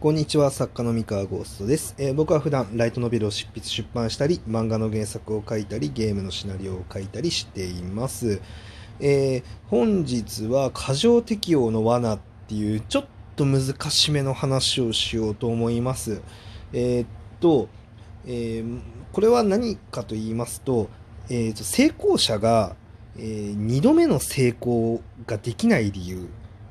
こんにちは、作家の三河ゴーストです、えー僕は普段ライトノベルを執筆出版したり、漫画の原作を書いたり、ゲームのシナリオを書いたりしています。えー本日は過剰適応の罠っていうちょっと難しめの話をしようと思います。えーっと、えこれは何かと言いますと、えーと成功者が、え2度目の成功ができない理由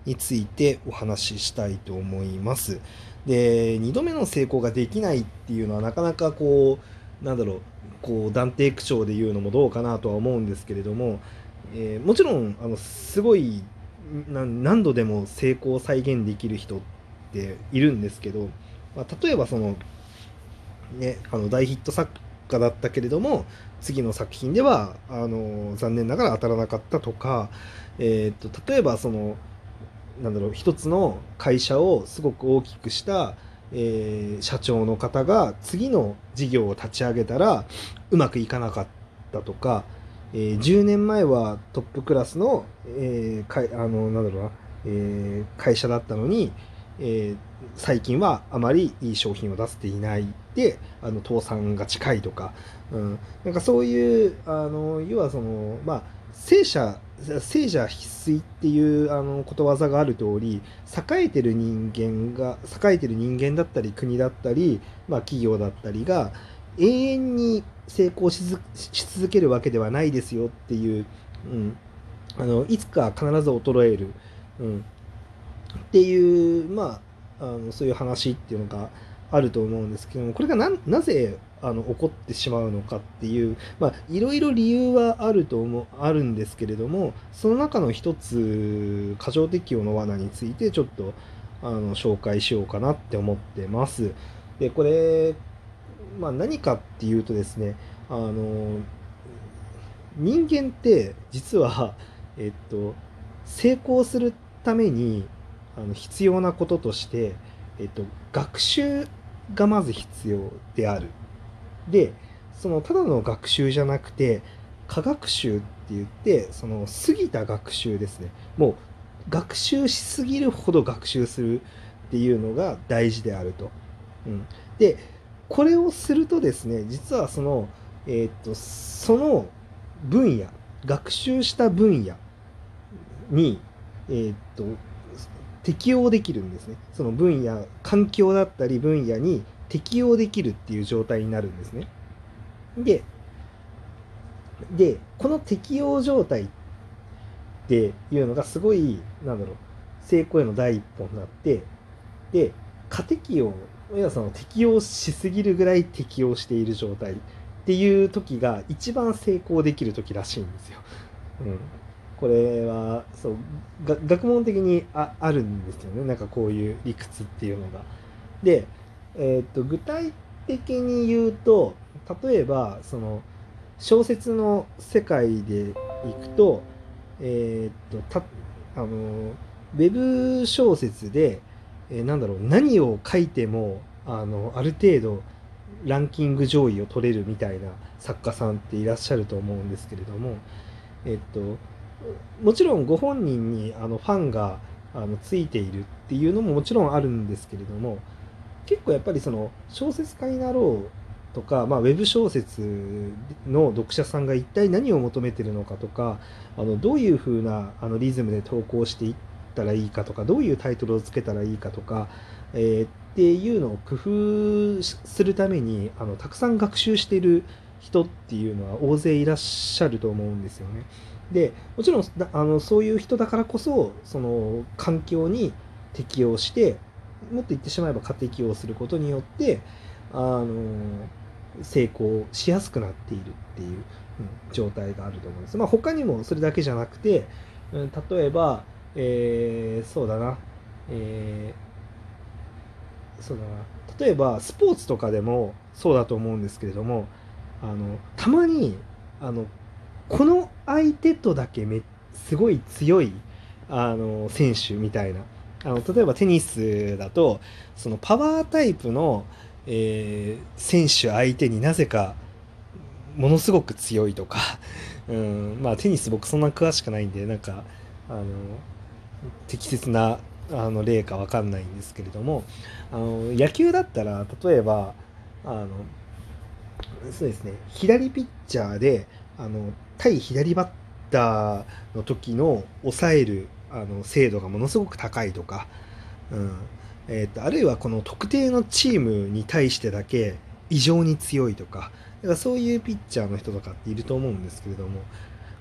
についてお話ししたいと思います。で2度目の成功ができないっていうのはなかなかこうなんだろうこう断定口調で言うのもどうかなとは思うんですけれども、えーもちろんあのすごい何度でも成功を再現できる人っているんですけど、まあ、例えばその、ね、あの大ヒット作家だったけれども次の作品ではあの残念ながら当たらなかったとか、えー、と例えばそのなんだろう一つの会社をすごく大きくした、えー社長の方が次の事業を立ち上げたらうまくいかなかったとか、えー10年前はトップクラスの,、えーかいあのなんだろうな、えー会社だったのに、えー最近はあまりいい商品を出せていないであの倒産が近いとか、うん、なんかそういうあの要はそのまあ聖者聖者必須っていうあのことわざがある通り栄えてる人間が栄えてる人間だったり国だったり、まあ、企業だったりが永遠に成功しし続けるわけではないですよっていう、うん、あのいつか必ず衰える、うん、っていうまああのそういう話っていうのがあると思うんですけどもこれがななぜあの起こってしまうのかっていうまあいろいろ理由はあると思うあるんですけれどもその中の一つ過剰適応の罠についてちょっとあの紹介しようかなって思ってます。でこれ、まあ、何かっていうとですねあの人間って実は、えっと、成功するためにあの必要なこととして、えっと、学習がまず必要である。でそのただの学習じゃなくて科学習って言ってその過ぎた学習ですね。もう学習しすぎるほど学習するっていうのが大事であると。うん、でこれをするとですね実はその、えーっとその分野学習した分野に、えーっと適応できるんですね。その分野環境だったり分野に適応できるっていう状態になるんですねででこの適応状態っていうのがすごいなんだろう成功への第一歩になってで過適応要はその適応しすぎるぐらい適応している状態っていう時が一番成功できる時らしいんですよ。うん、これはそうが学問的にああるんですよねなんかこういう理屈っていうのが。で、えーと具体的に言うと例えばその小説の世界でいくとえーっとあのウェブ小説で、えーなんだろう何を書いてもあのある程度ランキング上位を取れるみたいな作家さんっていらっしゃると思うんですけれども、えっと、もちろんご本人にあのファンがあのついているっていうのももちろんあるんですけれども結構やっぱりその小説家になろうとか、まあ、ウェブ小説の読者さんが一体何を求めてるのかとかあのどういう風なあのリズムで投稿していったらいいかとかどういうタイトルをつけたらいいかとか、えーっていうのを工夫するためにあのたくさん学習してる人っていうのは大勢いらっしゃると思うんですよね。でもちろんあのそういう人だからこそその環境に適応してもっと言ってしまえば過適応することによってあの成功しやすくなっているっていう、うん状態があると思うんです。まあ、他にもそれだけじゃなくて、うん例えば、えーそうだな、えーそうだな例えばスポーツとかでもそうだと思うんですけれどもあのたまにあのこの相手とだけめすごい強いあの選手みたいなあの例えばテニスだとそのパワータイプの、えー選手相手になぜかものすごく強いとか、うん、まあテニス僕そんな詳しくないんでなんかあの適切なあの例か分かんないんですけれどもあの野球だったら例えばあのそうですね左ピッチャーであの対左バッターの時の抑えるあの精度がものすごく高いとか、うんえーと、あるいはこの特定のチームに対してだけ異常に強いとかだからそういうピッチャーの人とかっていると思うんですけれども、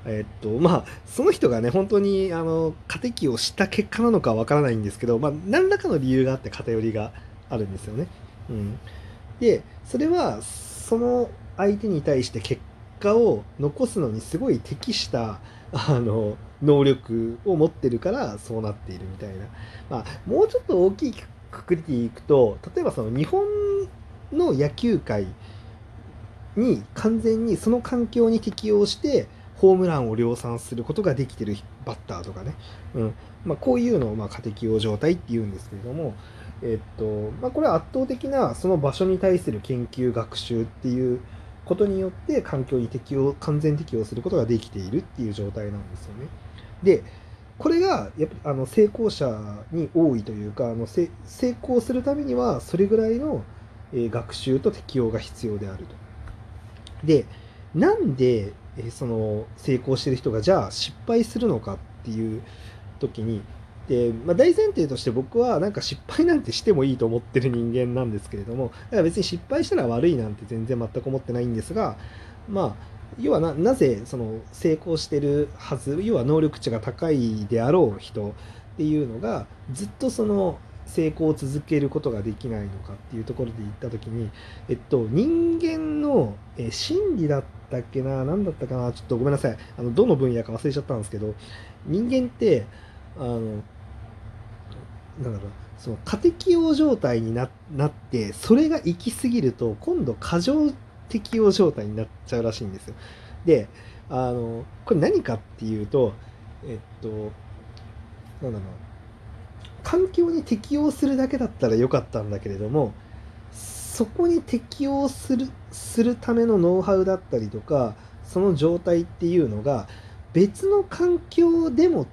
えっとまあ、その人がね本当にあの過適をした結果なのかわからないんですけど、まあ、何らかの理由があって偏りがあるんですよね。うん、でそれはその相手に対して結果を残すのにすごい適したあの能力を持ってるからそうなっているみたいな、まあ、もうちょっと大きいくくりでいくと例えばその日本の野球界に完全にその環境に適応してホームランを量産することができてるバッターとかね、うん。まあ、こういうのをまあ過適応状態っていうんですけれども、えっとまあ、これは圧倒的なその場所に対する研究学習っていうことによって環境に適応完全適応することができているっていう状態なんですよね。でこれがやっぱあの成功者に多いというかあの成功するためにはそれぐらいの、え学習と適応が必要であると。でなんで、えその成功してる人がじゃあ失敗するのかっていう時にで、まあ、大前提として僕はなんか失敗なんてしてもいいと思ってる人間なんですけれどもだから別に失敗したら悪いなんて全然全く思ってないんですがまあ要はなぜその成功してるはず要は能力値が高いであろう人っていうのがずっとその成功を続けることができないのかっていうところで言った時に、えっと、人間の、え心理だったっけな何だったかなちょっとごめんなさい。あのどの分野か忘れちゃったんですけど人間ってあのなんだろうその過適応状態になってそれが行き過ぎると今度過剰適応状態になっちゃうらしいんですよ。であのこれ何かっていうとえっとなんだろう環境に適応するだけだったらよかったんだけれどもそこに適応するするためのノウハウだったりとかその状態っていうのが別の環境でも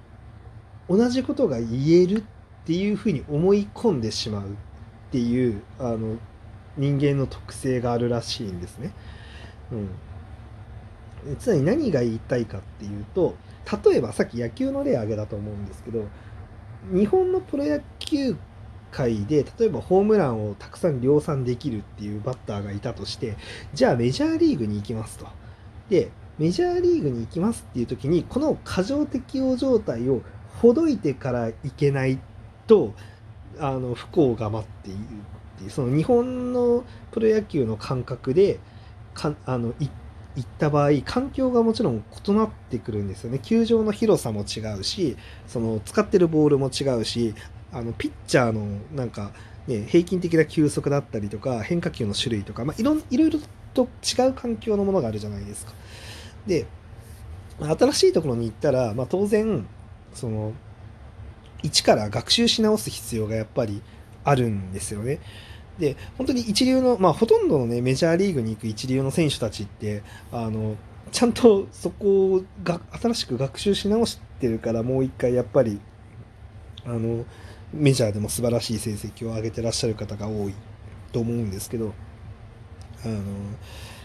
同じことが言えるっていうふうに思い込んでしまうっていうあの人間の特性があるらしいんですね。うん、つまり何が言いたいかっていうと例えばさっき野球の例挙げたと思うんですけど日本のプロ野球界で例えばホームランをたくさん量産できるっていうバッターがいたとしてじゃあメジャーリーグに行きますと。でメジャーリーグに行きますっていう時にこの過剰適応状態をほどいてからいけないとあの不幸が待っているっていうその日本のプロ野球の感覚でかあの行った場合環境がもちろん異なってくるんですよね球場の広さも違うしその使ってるボールも違うしあのピッチャーのなんか、ね、平均的な球速だったりとか変化球の種類とか、まあ、いろいろと違う環境のものがあるじゃないですか。で新しいところに行ったら、まあ、当然その一から学習し直す必要がやっぱりあるんですよね。で本当に一流の、まあ、ほとんどの、ね、メジャーリーグに行く一流の選手たちってあのちゃんとそこをが新しく学習し直してるからもう一回やっぱりあのメジャーでも素晴らしい成績を上げてらっしゃる方が多いと思うんですけどあの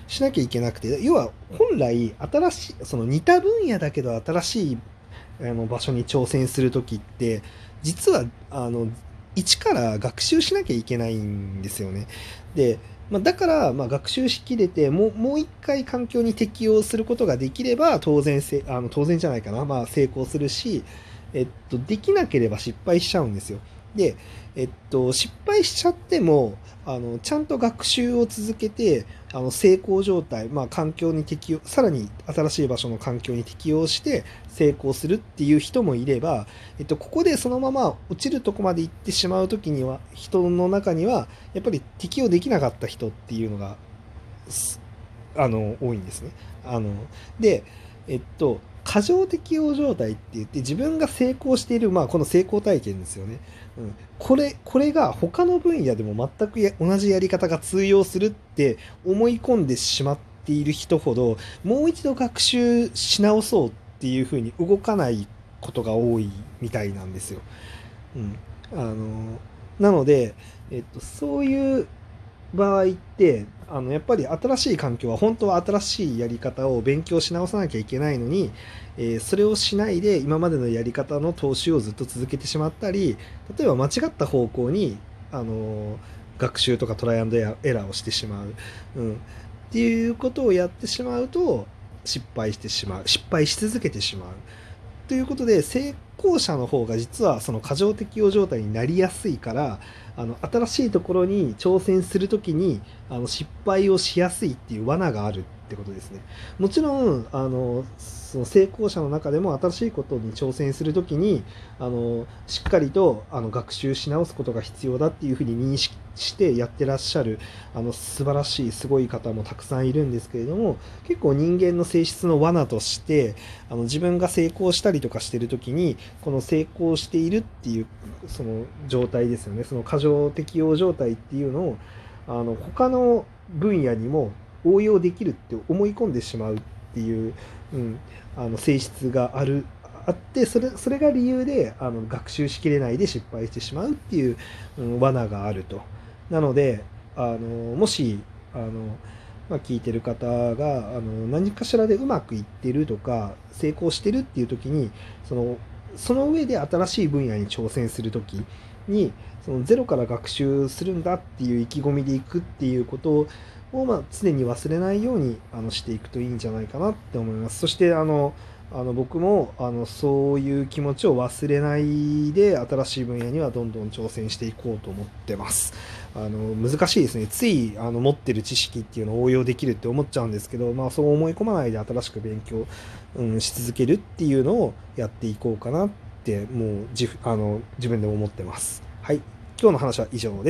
しなきゃいけなくて要は本来新しいその似た分野だけど新しいあの場所に挑戦する時って実はあの一から学習しなきゃいけないんですよね。で、まあ、だから、ま、学習しきれてもうもう一回環境に適応することができれば当然せあの当然じゃないかな、まあ、成功するし、えっと、できなければ失敗しちゃうんですよ。で、えっと、失敗しちゃってもあのちゃんと学習を続けてあの成功状態、まあ、環境に適応さらに新しい場所の環境に適応して成功するっていう人もいれば、えっと、ここでそのまま落ちるとこまで行ってしまう時には人の中にはやっぱり適応できなかった人っていうのがあの多いんですね。あのでえっと過剰適応状態って言って自分が成功している、まあ、この成功体験ですよね。うん、これこれが他の分野でも全く同じやり方が通用するって思い込んでしまっている人ほどもう一度学習し直そうっていうふうに動かないことが多いみたいなんですよ。うん、あのなので、えっと、そういう場合ってあのやっぱり新しい環境は本当は新しいやり方を勉強し直さなきゃいけないのに、えー、それをしないで今までのやり方の踏襲をずっと続けてしまったり例えば間違った方向にあの学習とかトライアンドエラーをしてしまう、うん、っていうことをやってしまうと失敗してしまう。失敗し続けてしまう。ということで成功者の方が実はその過剰適応状態になりやすいからあの新しいところに挑戦する時にあの失敗をしやすいっていう罠がある。っってことですね。もちろんあのその成功者の中でも新しいことに挑戦する時にあのしっかりとあの学習し直すことが必要だっていうふうに認識してやってらっしゃるあの素晴らしいすごい方もたくさんいるんですけれども結構人間の性質の罠としてあの自分が成功したりとかしてる時にこの成功しているっていうその状態ですよねその過剰適応状態っていうのをあの他の分野にも応用できるって思い込んでしまうっていう、うん、あの性質があるあってそれそれが理由であの学習しきれないで失敗してしまうっていう、うん、罠があると。なのであのもしあの、まあ、聞いてる方があの何かしらでうまくいってるとか成功してるっていう時にそのその上で新しい分野に挑戦する時にそのゼロから学習するんだっていう意気込みでいくっていうことをを、まあ、常に忘れないようにあのしていくといいんじゃないかなって思います。そしてあのあの僕もあのそういう気持ちを忘れないで新しい分野にはどんどん挑戦していこうと思ってます。あの難しいですねついあの持ってる知識っていうのを応用できるって思っちゃうんですけど、まあ、そう思い込まないで新しく勉強、うん、し続けるっていうのをやっていこうかなってもうじあの自分で思ってます。はい今日の話は以上です。